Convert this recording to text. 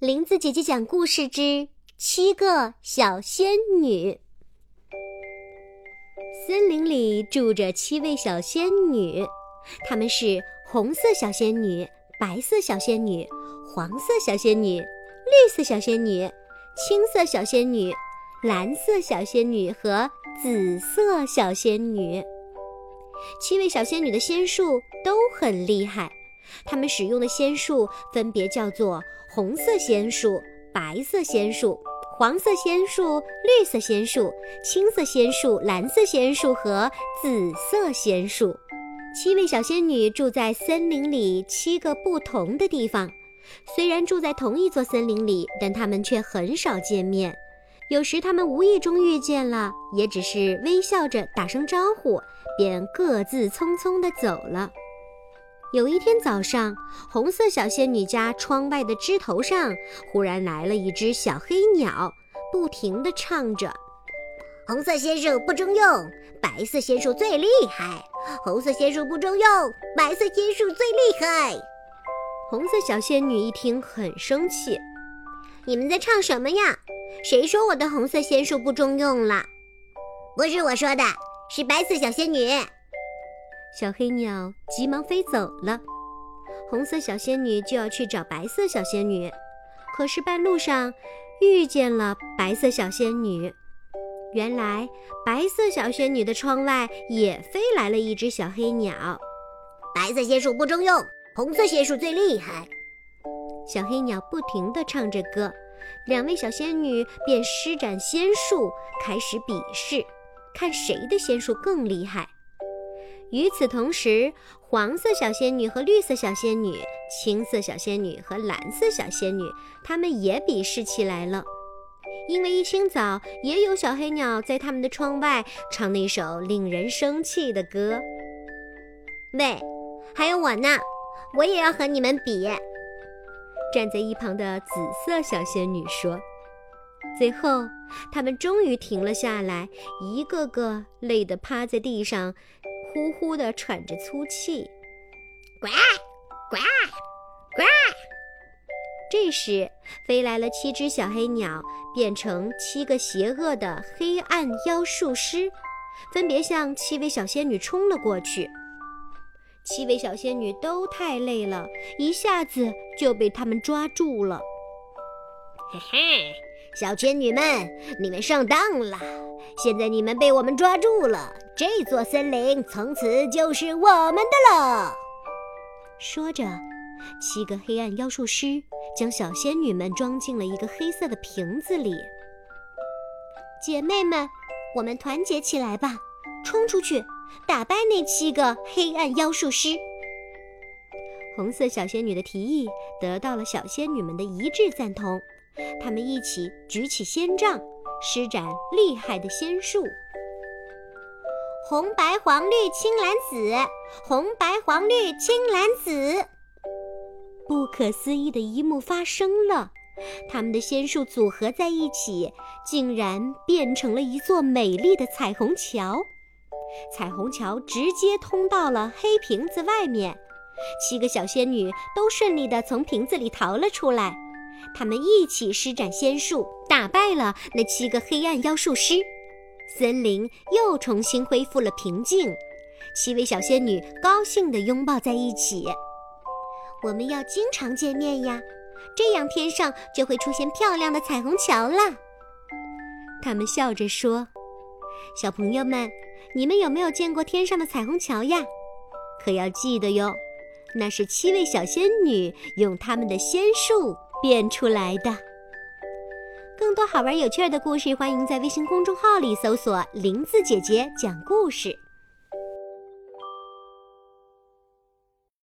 林子姐姐讲故事之七个小仙女。森林里住着七位小仙女，她们是红色小仙女、白色小仙女、黄色小仙女、绿色小仙女、青色小仙女、蓝色小仙女和紫色小仙女。七位小仙女的仙术都很厉害。他们使用的仙术分别叫做红色仙术、白色仙术、黄色仙术、绿色仙术、青色仙术、蓝色仙术和紫色仙术。七位小仙女住在森林里七个不同的地方，虽然住在同一座森林里，但她们却很少见面。有时她们无意中遇见了，也只是微笑着打声招呼，便各自匆匆地走了。有一天早上，红色小仙女家窗外的枝头上忽然来了一只小黑鸟，不停地唱着：“红色仙术不中用，白色仙术最厉害；红色仙术不中用，白色仙术最厉害。”红色小仙女一听很生气：“你们在唱什么呀？谁说我的红色仙术不中用了？不是我说的，是白色小仙女。”小黑鸟急忙飞走了，红色小仙女就要去找白色小仙女，可是半路上遇见了白色小仙女。原来白色小仙女的窗外也飞来了一只小黑鸟。白色仙术不中用，红色仙术最厉害。小黑鸟不停地唱着歌，两位小仙女便施展仙术，开始比试，看谁的仙术更厉害。与此同时，黄色小仙女和绿色小仙女、青色小仙女和蓝色小仙女，她们也比试起来了。因为一清早，也有小黑鸟在他们的窗外唱那首令人生气的歌。喂，还有我呢，我也要和你们比。站在一旁的紫色小仙女说。最后，他们终于停了下来，一个个累得趴在地上。呼呼地喘着粗气，呱呱呱！这时，飞来了七只小黑鸟，变成七个邪恶的黑暗妖术师，分别向七位小仙女冲了过去。七位小仙女都太累了，一下子就被他们抓住了。嘿嘿，小仙女们，你们上当了！现在你们被我们抓住了，这座森林从此就是我们的了。说着，七个黑暗妖术师将小仙女们装进了一个黑色的瓶子里。姐妹们，我们团结起来吧，冲出去，打败那七个黑暗妖术师！红色小仙女的提议得到了小仙女们的一致赞同，她们一起举起仙杖。施展厉害的仙术，红白黄绿青蓝紫，红白黄绿青蓝紫。不可思议的一幕发生了，他们的仙术组合在一起，竟然变成了一座美丽的彩虹桥。彩虹桥直接通到了黑瓶子外面，七个小仙女都顺利地从瓶子里逃了出来。他们一起施展仙术，打败了那七个黑暗妖术师，森林又重新恢复了平静。七位小仙女高兴地拥抱在一起。我们要经常见面呀，这样天上就会出现漂亮的彩虹桥啦。他们笑着说：“小朋友们，你们有没有见过天上的彩虹桥呀？可要记得哟，那是七位小仙女用他们的仙术。”变出来的。更多好玩有趣的故事，欢迎在微信公众号里搜索“林子姐姐讲故事”。